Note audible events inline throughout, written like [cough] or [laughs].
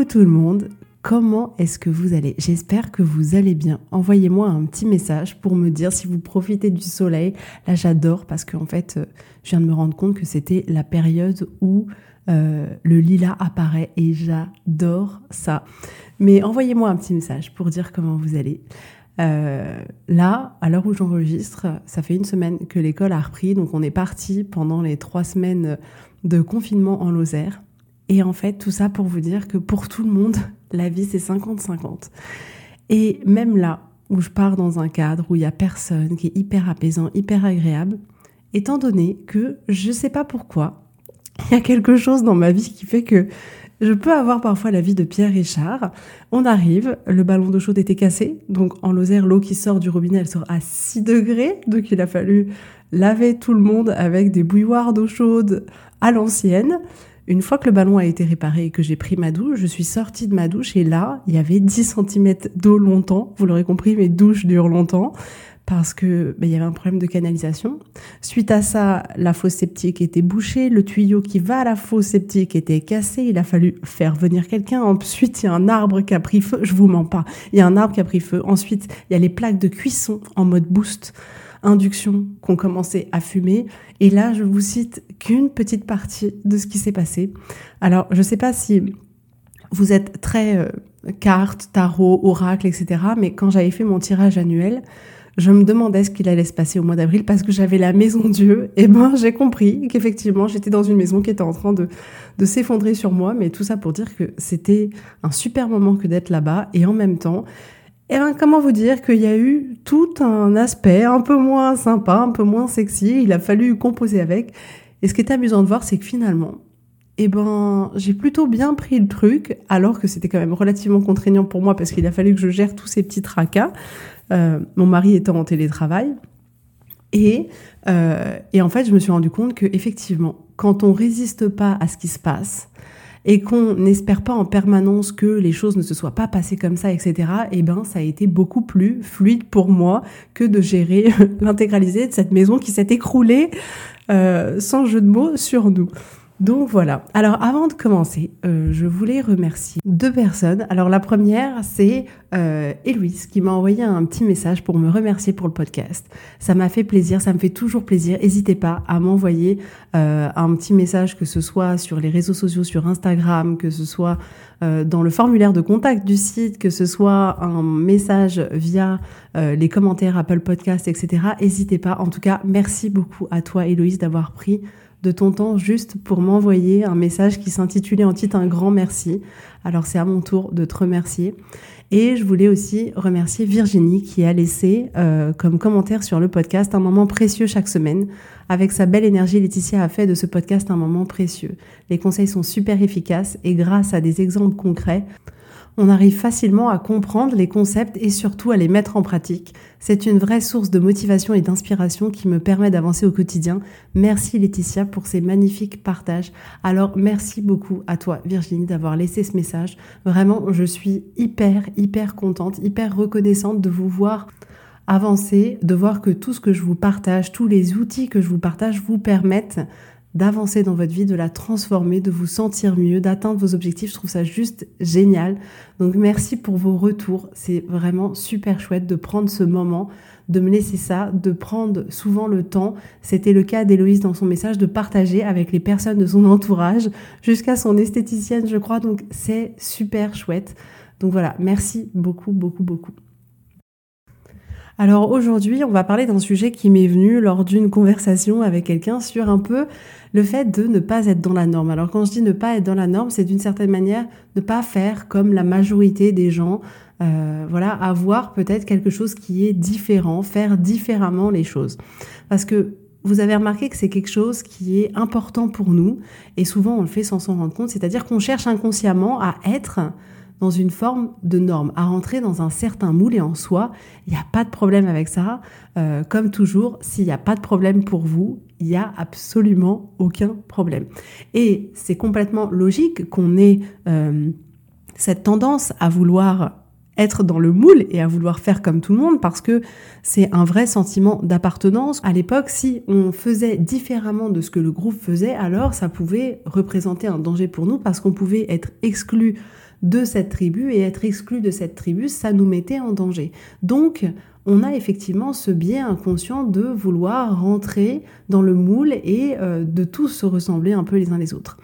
Coucou tout le monde, comment est-ce que vous allez? J'espère que vous allez bien. Envoyez-moi un petit message pour me dire si vous profitez du soleil. Là j'adore parce qu'en fait euh, je viens de me rendre compte que c'était la période où euh, le lilas apparaît et j'adore ça. Mais envoyez-moi un petit message pour dire comment vous allez. Euh, là, à l'heure où j'enregistre, ça fait une semaine que l'école a repris, donc on est parti pendant les trois semaines de confinement en Lozère. Et en fait, tout ça pour vous dire que pour tout le monde, [laughs] la vie, c'est 50-50. Et même là, où je pars dans un cadre où il y a personne, qui est hyper apaisant, hyper agréable, étant donné que je sais pas pourquoi, [laughs] il y a quelque chose dans ma vie qui fait que je peux avoir parfois la vie de Pierre Richard. On arrive, le ballon d'eau chaude était cassé, donc en Lozère, l'eau qui sort du robinet, elle sort à 6 degrés, donc il a fallu laver tout le monde avec des bouilloires d'eau chaude à l'ancienne. Une fois que le ballon a été réparé et que j'ai pris ma douche, je suis sortie de ma douche et là, il y avait 10 cm d'eau longtemps. Vous l'aurez compris, mes douches durent longtemps parce que ben, il y avait un problème de canalisation. Suite à ça, la fosse septique était bouchée, le tuyau qui va à la fosse septique était cassé, il a fallu faire venir quelqu'un. Ensuite, il y a un arbre qui a pris feu, je vous mens pas. Il y a un arbre qui a pris feu. Ensuite, il y a les plaques de cuisson en mode boost induction qu'on commençait à fumer. Et là, je vous cite qu'une petite partie de ce qui s'est passé. Alors, je ne sais pas si vous êtes très euh, carte, tarot, oracle, etc. Mais quand j'avais fait mon tirage annuel, je me demandais ce qu'il allait se passer au mois d'avril parce que j'avais la maison Dieu. Et ben, j'ai compris qu'effectivement, j'étais dans une maison qui était en train de, de s'effondrer sur moi. Mais tout ça pour dire que c'était un super moment que d'être là-bas. Et en même temps, eh ben, comment vous dire qu'il y a eu tout un aspect un peu moins sympa, un peu moins sexy. Il a fallu composer avec. Et ce qui est amusant de voir, c'est que finalement, eh ben, j'ai plutôt bien pris le truc, alors que c'était quand même relativement contraignant pour moi parce qu'il a fallu que je gère tous ces petits tracas. Euh, mon mari étant en télétravail. Et, euh, et en fait, je me suis rendu compte que effectivement, quand on résiste pas à ce qui se passe, et qu'on n'espère pas en permanence que les choses ne se soient pas passées comme ça, etc., eh ben, ça a été beaucoup plus fluide pour moi que de gérer [laughs] l'intégralité de cette maison qui s'est écroulée, euh, sans jeu de mots, sur nous. Donc voilà. Alors avant de commencer, euh, je voulais remercier deux personnes. Alors la première, c'est euh, Héloïse qui m'a envoyé un petit message pour me remercier pour le podcast. Ça m'a fait plaisir, ça me fait toujours plaisir. N'hésitez pas à m'envoyer euh, un petit message, que ce soit sur les réseaux sociaux, sur Instagram, que ce soit euh, dans le formulaire de contact du site, que ce soit un message via les commentaires Apple Podcast, etc. N'hésitez pas. En tout cas, merci beaucoup à toi, Héloïse, d'avoir pris de ton temps juste pour m'envoyer un message qui s'intitulait en titre un grand merci. Alors c'est à mon tour de te remercier. Et je voulais aussi remercier Virginie qui a laissé euh, comme commentaire sur le podcast un moment précieux chaque semaine. Avec sa belle énergie, Laetitia a fait de ce podcast un moment précieux. Les conseils sont super efficaces et grâce à des exemples concrets, on arrive facilement à comprendre les concepts et surtout à les mettre en pratique. C'est une vraie source de motivation et d'inspiration qui me permet d'avancer au quotidien. Merci Laetitia pour ces magnifiques partages. Alors merci beaucoup à toi Virginie d'avoir laissé ce message. Vraiment, je suis hyper, hyper contente, hyper reconnaissante de vous voir avancer, de voir que tout ce que je vous partage, tous les outils que je vous partage vous permettent d'avancer dans votre vie, de la transformer, de vous sentir mieux, d'atteindre vos objectifs. Je trouve ça juste génial. Donc merci pour vos retours. C'est vraiment super chouette de prendre ce moment, de me laisser ça, de prendre souvent le temps. C'était le cas d'Héloïse dans son message, de partager avec les personnes de son entourage, jusqu'à son esthéticienne, je crois. Donc c'est super chouette. Donc voilà, merci beaucoup, beaucoup, beaucoup. Alors aujourd'hui, on va parler d'un sujet qui m'est venu lors d'une conversation avec quelqu'un sur un peu le fait de ne pas être dans la norme. Alors quand je dis ne pas être dans la norme, c'est d'une certaine manière ne pas faire comme la majorité des gens, euh, voilà, avoir peut-être quelque chose qui est différent, faire différemment les choses. Parce que vous avez remarqué que c'est quelque chose qui est important pour nous et souvent on le fait sans s'en rendre compte, c'est-à-dire qu'on cherche inconsciemment à être dans une forme de norme, à rentrer dans un certain moule et en soi, il n'y a pas de problème avec ça. Euh, comme toujours, s'il n'y a pas de problème pour vous, il n'y a absolument aucun problème. Et c'est complètement logique qu'on ait euh, cette tendance à vouloir être dans le moule et à vouloir faire comme tout le monde parce que c'est un vrai sentiment d'appartenance. À l'époque, si on faisait différemment de ce que le groupe faisait, alors ça pouvait représenter un danger pour nous parce qu'on pouvait être exclu de cette tribu et être exclu de cette tribu, ça nous mettait en danger. Donc, on a effectivement ce biais inconscient de vouloir rentrer dans le moule et euh, de tous se ressembler un peu les uns les autres.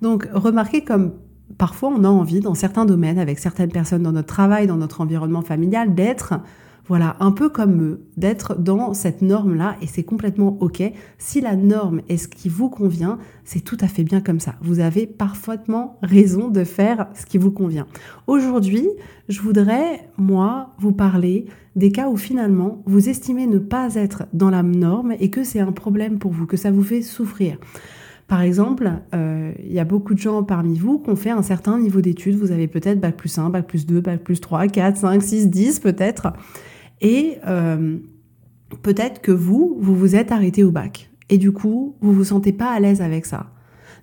Donc, remarquez comme parfois on a envie dans certains domaines, avec certaines personnes dans notre travail, dans notre environnement familial, d'être voilà, un peu comme eux, d'être dans cette norme-là, et c'est complètement OK. Si la norme est ce qui vous convient, c'est tout à fait bien comme ça. Vous avez parfaitement raison de faire ce qui vous convient. Aujourd'hui, je voudrais, moi, vous parler des cas où finalement, vous estimez ne pas être dans la norme et que c'est un problème pour vous, que ça vous fait souffrir. Par exemple, euh, il y a beaucoup de gens parmi vous qui ont fait un certain niveau d'études. Vous avez peut-être Bac plus 1, Bac plus 2, Bac plus 3, 4, 5, 6, 10 peut-être. Et euh, peut-être que vous, vous vous êtes arrêté au bac. Et du coup, vous vous sentez pas à l'aise avec ça.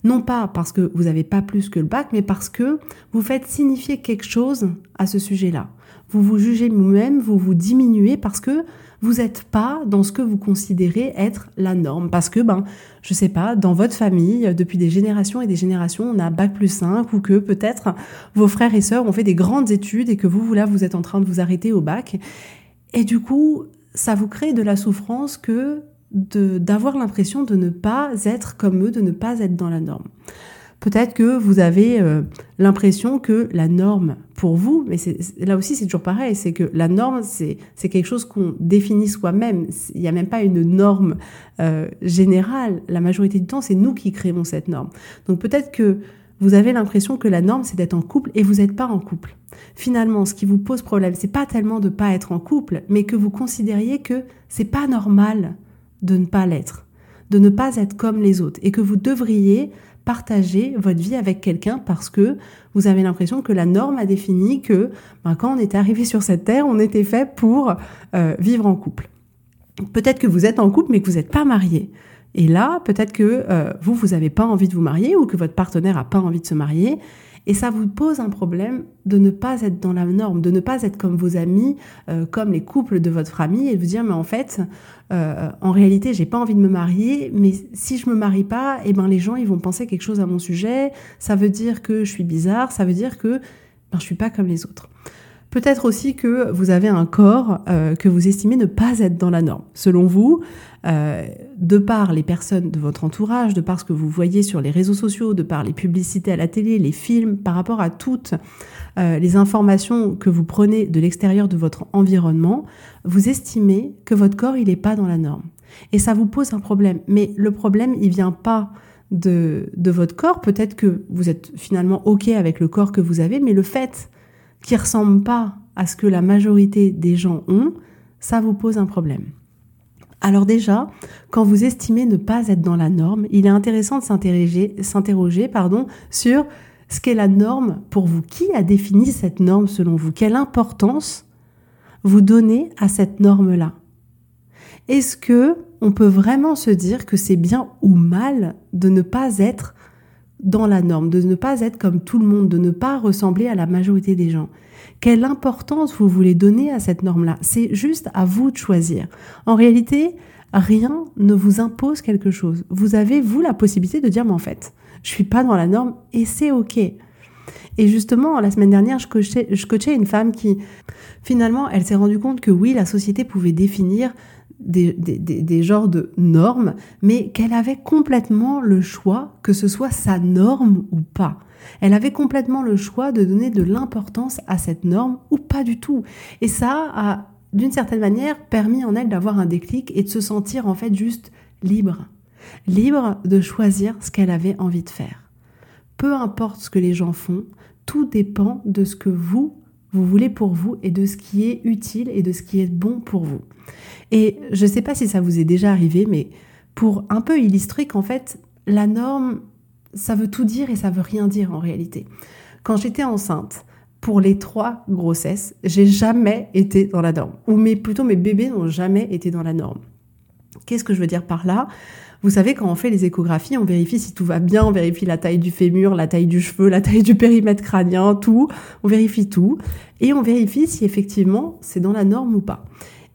Non pas parce que vous n'avez pas plus que le bac, mais parce que vous faites signifier quelque chose à ce sujet-là. Vous vous jugez vous-même, vous vous diminuez parce que vous n'êtes pas dans ce que vous considérez être la norme. Parce que, ben, je sais pas, dans votre famille, depuis des générations et des générations, on a bac plus 5 ou que peut-être vos frères et sœurs ont fait des grandes études et que vous, là, vous êtes en train de vous arrêter au bac. Et du coup, ça vous crée de la souffrance que d'avoir l'impression de ne pas être comme eux, de ne pas être dans la norme. Peut-être que vous avez euh, l'impression que la norme pour vous, mais là aussi c'est toujours pareil, c'est que la norme c'est quelque chose qu'on définit soi-même. Il n'y a même pas une norme euh, générale. La majorité du temps, c'est nous qui créons cette norme. Donc peut-être que vous avez l'impression que la norme c'est d'être en couple et vous n'êtes pas en couple. Finalement, ce qui vous pose problème, c'est pas tellement de pas être en couple, mais que vous considériez que c'est pas normal de ne pas l'être, de ne pas être comme les autres et que vous devriez partager votre vie avec quelqu'un parce que vous avez l'impression que la norme a défini que ben, quand on était arrivé sur cette terre, on était fait pour euh, vivre en couple. Peut-être que vous êtes en couple mais que vous n'êtes pas marié. Et là, peut-être que euh, vous, vous n'avez pas envie de vous marier ou que votre partenaire n'a pas envie de se marier. Et ça vous pose un problème de ne pas être dans la norme, de ne pas être comme vos amis, euh, comme les couples de votre famille, et de vous dire mais en fait, euh, en réalité, j'ai pas envie de me marier, mais si je me marie pas, eh ben les gens ils vont penser quelque chose à mon sujet. Ça veut dire que je suis bizarre, ça veut dire que ben, je suis pas comme les autres. Peut-être aussi que vous avez un corps euh, que vous estimez ne pas être dans la norme. Selon vous, euh, de par les personnes de votre entourage, de par ce que vous voyez sur les réseaux sociaux, de par les publicités à la télé, les films, par rapport à toutes euh, les informations que vous prenez de l'extérieur de votre environnement, vous estimez que votre corps, il n'est pas dans la norme. Et ça vous pose un problème. Mais le problème, il vient pas de, de votre corps. Peut-être que vous êtes finalement OK avec le corps que vous avez, mais le fait qui ressemble pas à ce que la majorité des gens ont, ça vous pose un problème. Alors déjà, quand vous estimez ne pas être dans la norme, il est intéressant de s'interroger sur ce qu'est la norme pour vous. Qui a défini cette norme selon vous? Quelle importance vous donnez à cette norme-là? Est-ce que on peut vraiment se dire que c'est bien ou mal de ne pas être dans la norme, de ne pas être comme tout le monde, de ne pas ressembler à la majorité des gens? Quelle importance vous voulez donner à cette norme-là C'est juste à vous de choisir. En réalité, rien ne vous impose quelque chose. Vous avez, vous, la possibilité de dire, mais en fait, je suis pas dans la norme et c'est OK. Et justement, la semaine dernière, je coachais, je coachais une femme qui, finalement, elle s'est rendue compte que oui, la société pouvait définir des, des, des, genres de normes, mais qu'elle avait complètement le choix que ce soit sa norme ou pas. Elle avait complètement le choix de donner de l'importance à cette norme ou pas du tout. Et ça a, d'une certaine manière, permis en elle d'avoir un déclic et de se sentir en fait juste libre. Libre de choisir ce qu'elle avait envie de faire. Peu importe ce que les gens font, tout dépend de ce que vous, vous voulez pour vous et de ce qui est utile et de ce qui est bon pour vous. Et je ne sais pas si ça vous est déjà arrivé, mais pour un peu illustrer qu'en fait, la norme, ça veut tout dire et ça veut rien dire en réalité. Quand j'étais enceinte, pour les trois grossesses, j'ai jamais été dans la norme. Ou plutôt mes bébés n'ont jamais été dans la norme. Qu'est-ce que je veux dire par là? Vous savez, quand on fait les échographies, on vérifie si tout va bien, on vérifie la taille du fémur, la taille du cheveu, la taille du périmètre crânien, tout. On vérifie tout. Et on vérifie si effectivement c'est dans la norme ou pas.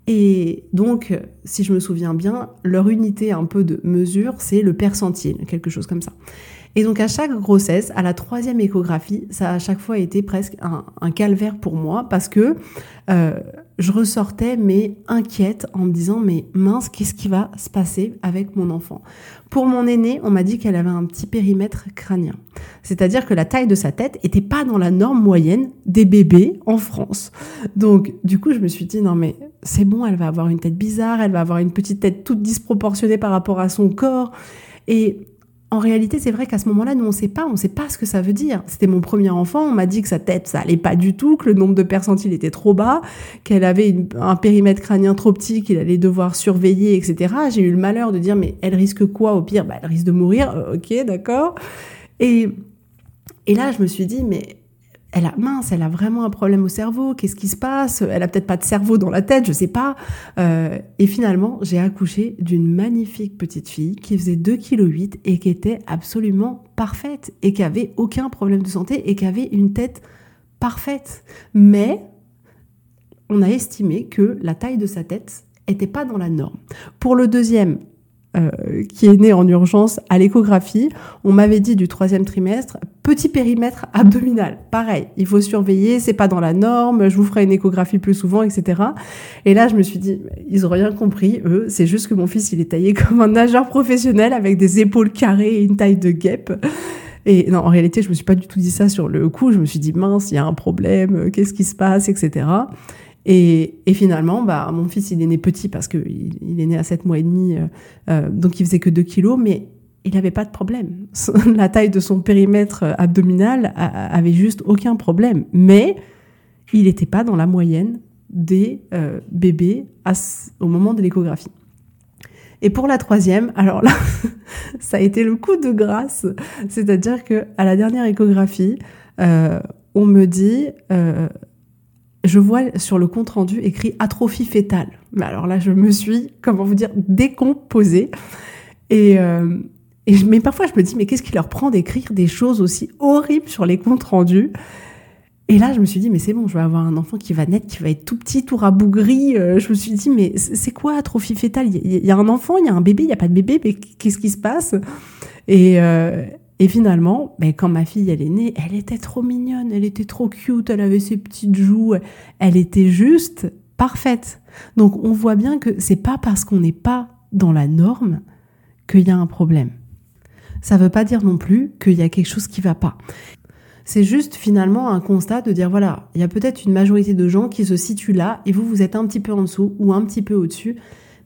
Et donc, si je me souviens bien, leur unité un peu de mesure, c'est le percentile, quelque chose comme ça. Et donc à chaque grossesse, à la troisième échographie, ça a à chaque fois été presque un, calvaire pour moi parce que euh, je ressortais mais inquiète en me disant mais mince qu'est-ce qui va se passer avec mon enfant? Pour mon aîné, on m'a dit qu'elle avait un petit périmètre crânien, c'est-à-dire que la taille de sa tête était pas dans la norme moyenne des bébés en France. Donc du coup je me suis dit non mais c'est bon, elle va avoir une tête bizarre, elle va avoir une petite tête toute disproportionnée par rapport à son corps. Et en réalité, c'est vrai qu'à ce moment-là, nous, on ne sait pas, on ne sait pas ce que ça veut dire. C'était mon premier enfant, on m'a dit que sa tête, ça allait pas du tout, que le nombre de percentiles était trop bas, qu'elle avait un périmètre crânien trop petit, qu'il allait devoir surveiller, etc. J'ai eu le malheur de dire, mais elle risque quoi au pire? Bah, Elle risque de mourir, euh, ok, d'accord. Et, et là, je me suis dit, mais elle a mince, elle a vraiment un problème au cerveau. Qu'est-ce qui se passe? Elle a peut-être pas de cerveau dans la tête, je sais pas. Euh, et finalement, j'ai accouché d'une magnifique petite fille qui faisait 2,8 kg et qui était absolument parfaite et qui avait aucun problème de santé et qui avait une tête parfaite. Mais on a estimé que la taille de sa tête était pas dans la norme. Pour le deuxième, euh, qui est né en urgence à l'échographie. On m'avait dit du troisième trimestre, petit périmètre abdominal. Pareil, il faut surveiller, c'est pas dans la norme, je vous ferai une échographie plus souvent, etc. Et là, je me suis dit, ils ont rien compris, eux. C'est juste que mon fils, il est taillé [laughs] comme un nageur professionnel avec des épaules carrées et une taille de guêpe. Et non, en réalité, je me suis pas du tout dit ça sur le coup. Je me suis dit, mince, il y a un problème, qu'est-ce qui se passe, etc. Et, et, finalement, bah, mon fils, il est né petit parce qu'il il est né à 7 mois et demi, euh, euh, donc il faisait que 2 kilos, mais il n'avait pas de problème. La taille de son périmètre euh, abdominal avait juste aucun problème. Mais il n'était pas dans la moyenne des euh, bébés à, au moment de l'échographie. Et pour la troisième, alors là, [laughs] ça a été le coup de grâce. C'est-à-dire que à la dernière échographie, euh, on me dit, je vois sur le compte rendu écrit atrophie fétale. Mais alors là, je me suis, comment vous dire, décomposée. Et, euh, et mais parfois, je me dis, mais qu'est-ce qui leur prend d'écrire des choses aussi horribles sur les comptes rendus Et là, je me suis dit, mais c'est bon, je vais avoir un enfant qui va naître, qui va être tout petit, tout rabougri. Euh, je me suis dit, mais c'est quoi atrophie fétale? Il y, a un enfant, il y a un bébé, il n'y a pas de bébé, mais qu'est-ce qui se passe? Et, euh, et finalement, ben, quand ma fille elle est née, elle était trop mignonne, elle était trop cute, elle avait ses petites joues, elle était juste parfaite. Donc on voit bien que c'est pas parce qu'on n'est pas dans la norme qu'il y a un problème. Ça veut pas dire non plus qu'il y a quelque chose qui va pas. C'est juste finalement un constat de dire voilà, il y a peut-être une majorité de gens qui se situent là et vous vous êtes un petit peu en dessous ou un petit peu au-dessus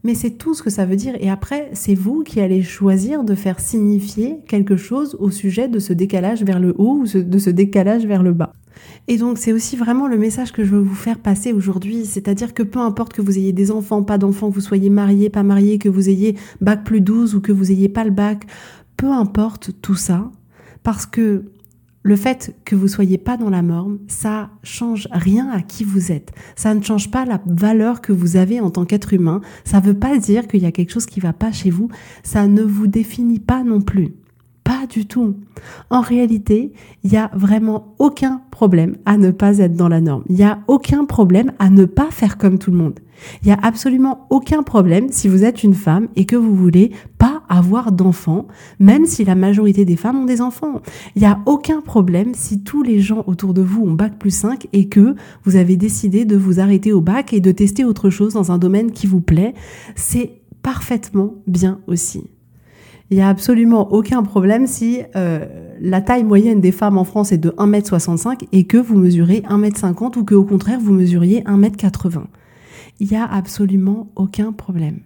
mais c'est tout ce que ça veut dire. Et après, c'est vous qui allez choisir de faire signifier quelque chose au sujet de ce décalage vers le haut ou de ce décalage vers le bas. Et donc c'est aussi vraiment le message que je veux vous faire passer aujourd'hui, c'est-à-dire que peu importe que vous ayez des enfants, pas d'enfants, que vous soyez marié, pas marié, que vous ayez bac plus 12 ou que vous ayez pas le bac, peu importe tout ça, parce que le fait que vous soyez pas dans la norme, ça change rien à qui vous êtes. Ça ne change pas la valeur que vous avez en tant qu'être humain. Ça veut pas dire qu'il y a quelque chose qui va pas chez vous. Ça ne vous définit pas non plus. Pas du tout. En réalité, il n'y a vraiment aucun problème à ne pas être dans la norme. Il n'y a aucun problème à ne pas faire comme tout le monde. Il n'y a absolument aucun problème si vous êtes une femme et que vous voulez pas avoir d'enfants, même si la majorité des femmes ont des enfants. Il n'y a aucun problème si tous les gens autour de vous ont bac plus 5 et que vous avez décidé de vous arrêter au bac et de tester autre chose dans un domaine qui vous plaît. C'est parfaitement bien aussi. Il n'y a absolument aucun problème si euh, la taille moyenne des femmes en France est de 1m65 et que vous mesurez 1m50 ou que au contraire vous mesuriez 1m80. Il n'y a absolument aucun problème.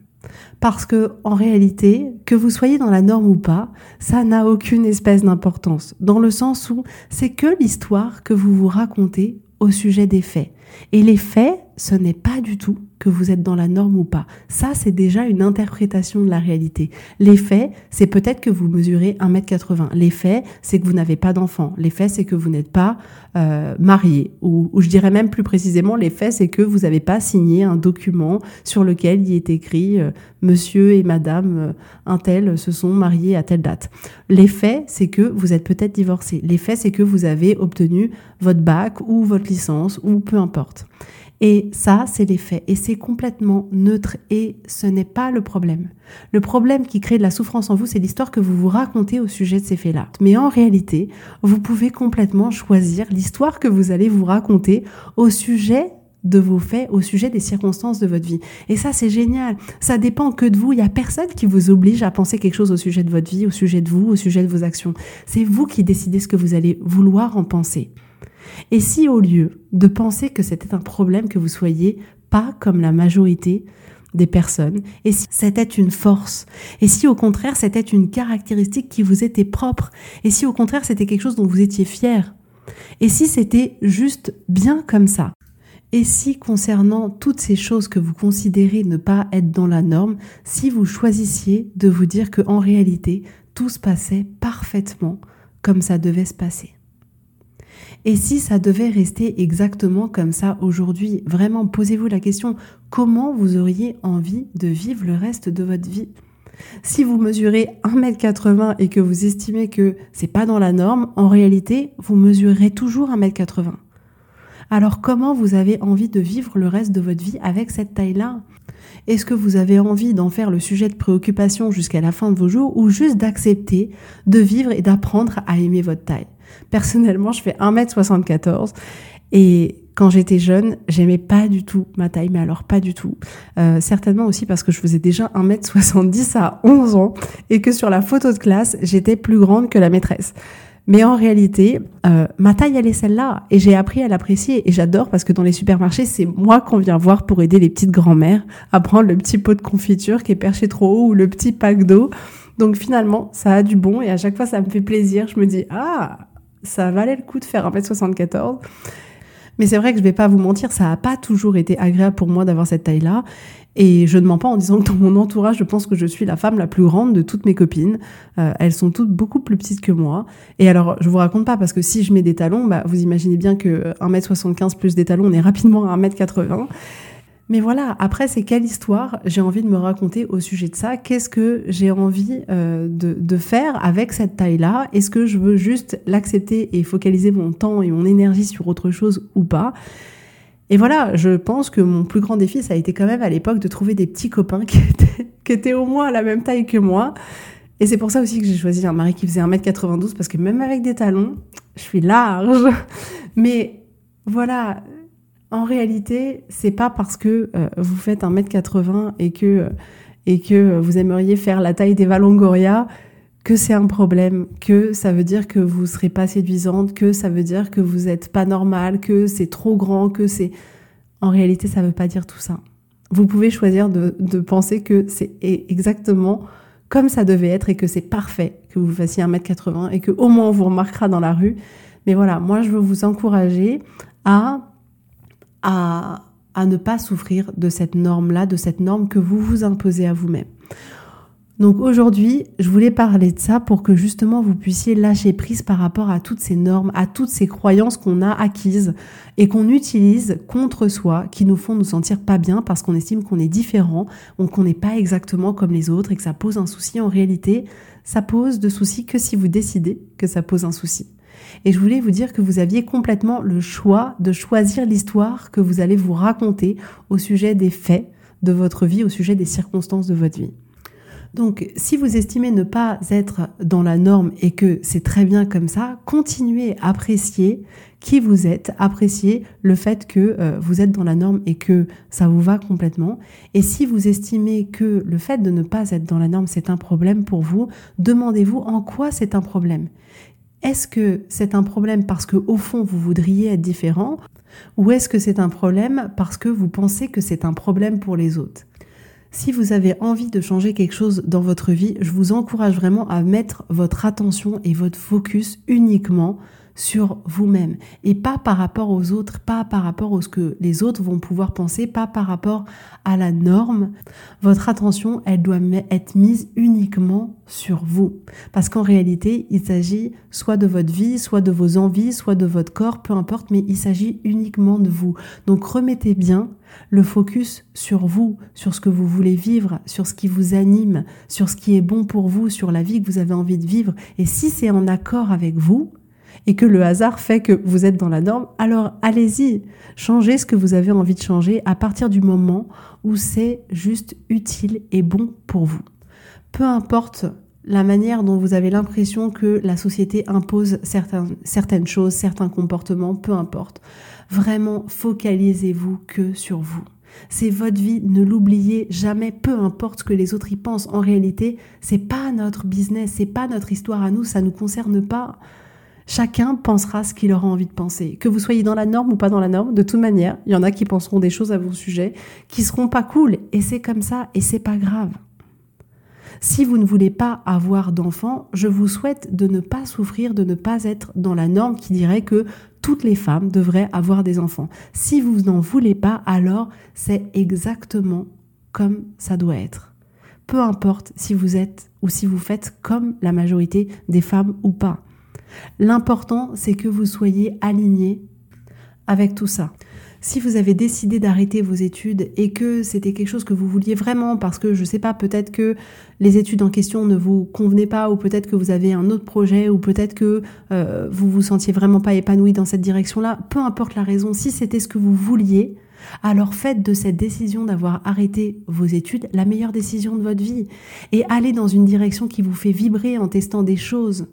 Parce que, en réalité, que vous soyez dans la norme ou pas, ça n'a aucune espèce d'importance. Dans le sens où c'est que l'histoire que vous vous racontez au sujet des faits. Et les faits, ce n'est pas du tout que vous êtes dans la norme ou pas. Ça, c'est déjà une interprétation de la réalité. Les faits, c'est peut-être que vous mesurez 1m80. Les faits, c'est que vous n'avez pas d'enfant. Les faits, c'est que vous n'êtes pas euh, marié. Ou, ou, je dirais même plus précisément, les faits, c'est que vous n'avez pas signé un document sur lequel il est écrit euh, Monsieur et Madame euh, un tel se sont mariés à telle date. Les faits, c'est que vous êtes peut-être divorcé. Les faits, c'est que vous avez obtenu votre bac ou votre licence ou peu importe. Et ça, c'est les faits. Et c'est complètement neutre. Et ce n'est pas le problème. Le problème qui crée de la souffrance en vous, c'est l'histoire que vous vous racontez au sujet de ces faits-là. Mais en réalité, vous pouvez complètement choisir l'histoire que vous allez vous raconter au sujet de vos faits, au sujet des circonstances de votre vie. Et ça, c'est génial. Ça dépend que de vous. Il n'y a personne qui vous oblige à penser quelque chose au sujet de votre vie, au sujet de vous, au sujet de vos actions. C'est vous qui décidez ce que vous allez vouloir en penser. Et si au lieu de penser que c'était un problème que vous soyez pas comme la majorité des personnes, et si c'était une force, et si au contraire c'était une caractéristique qui vous était propre, et si au contraire c'était quelque chose dont vous étiez fier, et si c'était juste bien comme ça, et si concernant toutes ces choses que vous considérez ne pas être dans la norme, si vous choisissiez de vous dire que en réalité tout se passait parfaitement comme ça devait se passer. Et si ça devait rester exactement comme ça aujourd'hui, vraiment posez-vous la question, comment vous auriez envie de vivre le reste de votre vie? Si vous mesurez 1m80 et que vous estimez que c'est pas dans la norme, en réalité, vous mesurerez toujours 1m80. Alors comment vous avez envie de vivre le reste de votre vie avec cette taille-là? Est-ce que vous avez envie d'en faire le sujet de préoccupation jusqu'à la fin de vos jours ou juste d'accepter de vivre et d'apprendre à aimer votre taille? Personnellement, je fais 1m74 et quand j'étais jeune, j'aimais pas du tout ma taille, mais alors pas du tout. Euh, certainement aussi parce que je faisais déjà 1m70 à 11 ans et que sur la photo de classe, j'étais plus grande que la maîtresse. Mais en réalité, euh, ma taille, elle est celle-là. Et j'ai appris à l'apprécier. Et j'adore parce que dans les supermarchés, c'est moi qu'on vient voir pour aider les petites grand-mères à prendre le petit pot de confiture qui est perché trop haut ou le petit pack d'eau. Donc finalement, ça a du bon. Et à chaque fois, ça me fait plaisir. Je me dis, ah, ça valait le coup de faire 1m74. Mais c'est vrai que je vais pas vous mentir, ça n'a pas toujours été agréable pour moi d'avoir cette taille-là. Et je ne mens pas en disant que dans mon entourage, je pense que je suis la femme la plus grande de toutes mes copines. Euh, elles sont toutes beaucoup plus petites que moi. Et alors, je vous raconte pas parce que si je mets des talons, bah, vous imaginez bien que 1m75 plus des talons, on est rapidement à 1m80. Mais voilà, après, c'est quelle histoire j'ai envie de me raconter au sujet de ça? Qu'est-ce que j'ai envie euh, de, faire avec cette taille-là? Est-ce que je veux juste l'accepter et focaliser mon temps et mon énergie sur autre chose ou pas? Et voilà, je pense que mon plus grand défi, ça a été quand même à l'époque de trouver des petits copains qui étaient, [laughs] qui étaient au moins à la même taille que moi. Et c'est pour ça aussi que j'ai choisi un mari qui faisait 1m92 parce que même avec des talons, je suis large. [laughs] Mais voilà, en réalité, c'est pas parce que euh, vous faites 1m80 et que, euh, et que vous aimeriez faire la taille des Longoria que c'est un problème, que ça veut dire que vous serez pas séduisante, que ça veut dire que vous êtes pas normal, que c'est trop grand, que c'est... En réalité, ça veut pas dire tout ça. Vous pouvez choisir de, de penser que c'est e-, exactement comme ça devait être et que c'est parfait que vous fassiez 1m80 et que au moins on vous remarquera dans la rue. Mais voilà, moi je veux vous encourager à à, ne pas souffrir de cette norme-là, de cette norme que vous vous imposez à vous-même. Donc aujourd'hui, je voulais parler de ça pour que justement vous puissiez lâcher prise par rapport à toutes ces normes, à toutes ces croyances qu'on a acquises et qu'on utilise contre soi, qui nous font nous sentir pas bien parce qu'on estime qu'on est différent ou qu'on n'est pas exactement comme les autres et que ça pose un souci. En réalité, ça pose de soucis que si vous décidez que ça pose un souci. Et je voulais vous dire que vous aviez complètement le choix de choisir l'histoire que vous allez vous raconter au sujet des faits de votre vie, au sujet des circonstances de votre vie. Donc, si vous estimez ne pas être dans la norme et que c'est très bien comme ça, continuez à apprécier qui vous êtes, appréciez le fait que euh, vous êtes dans la norme et que ça vous va complètement. Et si vous estimez que le fait de ne pas être dans la norme, c'est un problème pour vous, demandez-vous en quoi c'est un problème. Est-ce que c'est un problème parce que au fond vous voudriez être différent ou est-ce que c'est un problème parce que vous pensez que c'est un problème pour les autres? Si vous avez envie de changer quelque chose dans votre vie, je vous encourage vraiment à mettre votre attention et votre focus uniquement sur vous-même et pas par rapport aux autres, pas par rapport à ce que les autres vont pouvoir penser, pas par rapport à la norme. Votre attention, elle doit être mise uniquement sur vous. Parce qu'en réalité, il s'agit soit de votre vie, soit de vos envies, soit de votre corps, peu importe, mais il s'agit uniquement de vous. Donc remettez bien le focus sur vous, sur ce que vous voulez vivre, sur ce qui vous anime, sur ce qui est bon pour vous, sur la vie que vous avez envie de vivre. Et si c'est en accord avec vous, et que le hasard fait que vous êtes dans la norme, alors allez-y, changez ce que vous avez envie de changer à partir du moment où c'est juste utile et bon pour vous. Peu importe la manière dont vous avez l'impression que la société impose certaines, choses, certains comportements, peu importe. Vraiment, focalisez-vous que sur vous. C'est votre vie, ne l'oubliez jamais, peu importe ce que les autres y pensent. En réalité, c'est pas notre business, c'est pas notre histoire à nous, ça nous concerne pas. Chacun pensera ce qu'il aura envie de penser. Que vous soyez dans la norme ou pas dans la norme, de toute manière, il y en a qui penseront des choses à vos sujets qui seront pas cool. Et c'est comme ça, et c'est pas grave. Si vous ne voulez pas avoir d'enfants, je vous souhaite de ne pas souffrir, de ne pas être dans la norme qui dirait que toutes les femmes devraient avoir des enfants. Si vous n'en voulez pas, alors c'est exactement comme ça doit être. Peu importe si vous êtes ou si vous faites comme la majorité des femmes ou pas. L'important, c'est que vous soyez aligné avec tout ça. Si vous avez décidé d'arrêter vos études et que c'était quelque chose que vous vouliez vraiment parce que je sais pas, peut-être que les études en question ne vous convenaient pas ou peut-être que vous avez un autre projet ou peut-être que euh, vous vous sentiez vraiment pas épanoui dans cette direction-là, peu importe la raison, si c'était ce que vous vouliez, alors faites de cette décision d'avoir arrêté vos études la meilleure décision de votre vie et allez dans une direction qui vous fait vibrer en testant des choses.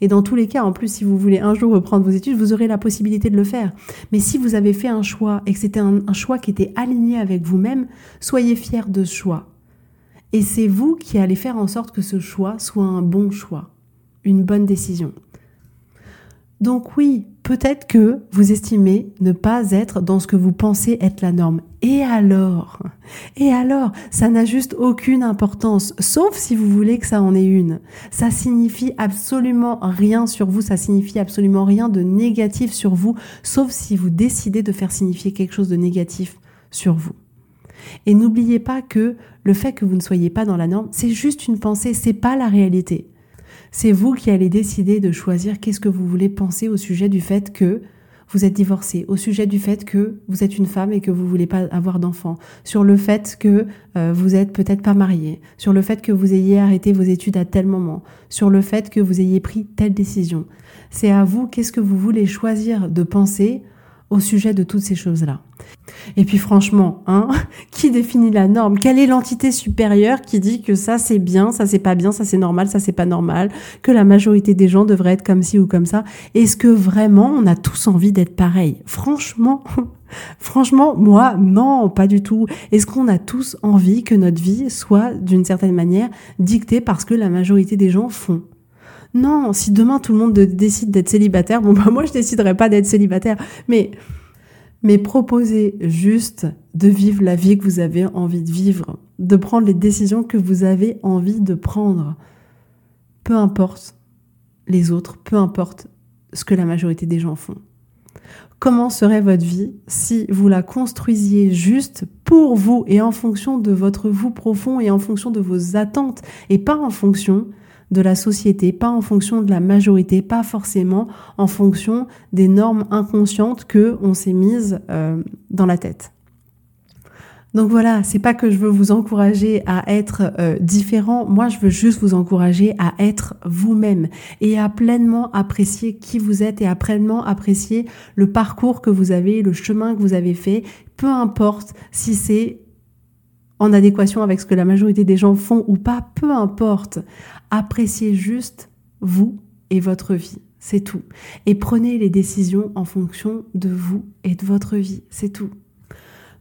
Et dans tous les cas, en plus, si vous voulez un jour reprendre vos études, vous aurez la possibilité de le faire. Mais si vous avez fait un choix et que c'était un, choix qui était aligné avec vous-même, soyez fiers de ce choix. Et c'est vous qui allez faire en sorte que ce choix soit un bon choix, une bonne décision. Donc oui, peut-être que vous estimez ne pas être dans ce que vous pensez être la norme. Et alors? Et alors Ça n'a juste aucune importance, sauf si vous voulez que ça en ait une. Ça signifie absolument rien sur vous, ça signifie absolument rien de négatif sur vous, sauf si vous décidez de faire signifier quelque chose de négatif sur vous. Et n'oubliez pas que le fait que vous ne soyez pas dans la norme, c'est juste une pensée, c'est pas la réalité. C'est vous qui allez décider de choisir qu'est-ce que vous voulez penser au sujet du fait que vous êtes divorcé, au sujet du fait que vous êtes une femme et que vous voulez pas avoir d'enfants, sur le fait que euh, vous êtes peut-être pas marié, sur le fait que vous ayez arrêté vos études à tel moment, sur le fait que vous ayez pris telle décision. C'est à vous qu'est-ce que vous voulez choisir de penser au sujet de toutes ces choses-là. Et puis franchement, hein, [laughs] qui définit la norme? Quelle est l'entité supérieure qui dit que ça c'est bien, ça c'est pas bien, ça c'est normal, ça c'est pas normal, que la majorité des gens devraient être comme ci ou comme ça? Est-ce que vraiment on a tous envie d'être pareil? Franchement, [laughs] franchement, moi non, pas du tout. Est-ce qu'on a tous envie que notre vie soit d'une certaine manière dictée parce que la majorité des gens font? Non, si demain tout le monde décide d'être célibataire, bon [laughs] bah moi je déciderai pas d'être célibataire, mais mais proposez juste de vivre la vie que vous avez envie de vivre, de prendre les décisions que vous avez envie de prendre. Peu importe les autres, peu importe ce que la majorité des gens font. Comment serait votre vie si vous la construisiez juste pour vous et en fonction de votre vous profond et en fonction de vos attentes et pas en fonction de la société, pas en fonction de la majorité, pas forcément en fonction des normes inconscientes que on s'est mises euh, dans la tête. Donc voilà, c'est pas que je veux vous encourager à être euh, différent, moi je veux juste vous encourager à être vous-même et à pleinement apprécier qui vous êtes et à pleinement apprécier le parcours que vous avez, le chemin que vous avez fait, peu importe si c'est en adéquation avec ce que la majorité des gens font ou pas, peu importe. Appréciez juste vous et votre vie. C'est tout. Et prenez les décisions en fonction de vous et de votre vie. C'est tout.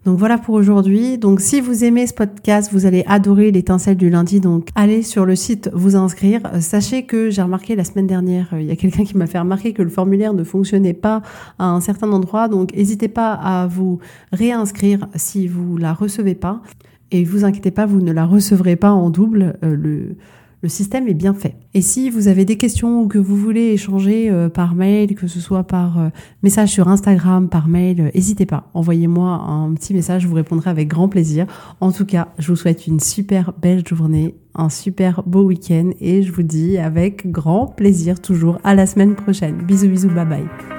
Donc voilà pour aujourd'hui. Donc si vous aimez ce podcast, vous allez adorer l'étincelle du lundi. Donc allez sur le site vous inscrire. Sachez que j'ai remarqué la semaine dernière, euh, il y a quelqu'un qui m'a fait remarquer que le formulaire ne fonctionnait pas à un certain endroit. Donc n'hésitez pas à vous réinscrire si vous la recevez pas. Et vous inquiétez pas, vous ne la recevrez pas en double. Euh, le système est bien fait. Et si vous avez des questions ou que vous voulez échanger euh, par mail, que ce soit par euh, message sur Instagram, par mail, n'hésitez pas. Envoyez-moi un petit message, je vous répondrai avec grand plaisir. En tout cas, je vous souhaite une super belle journée, un super beau week-end et je vous dis avec grand plaisir toujours à la semaine prochaine. Bisous bisous, bye bye.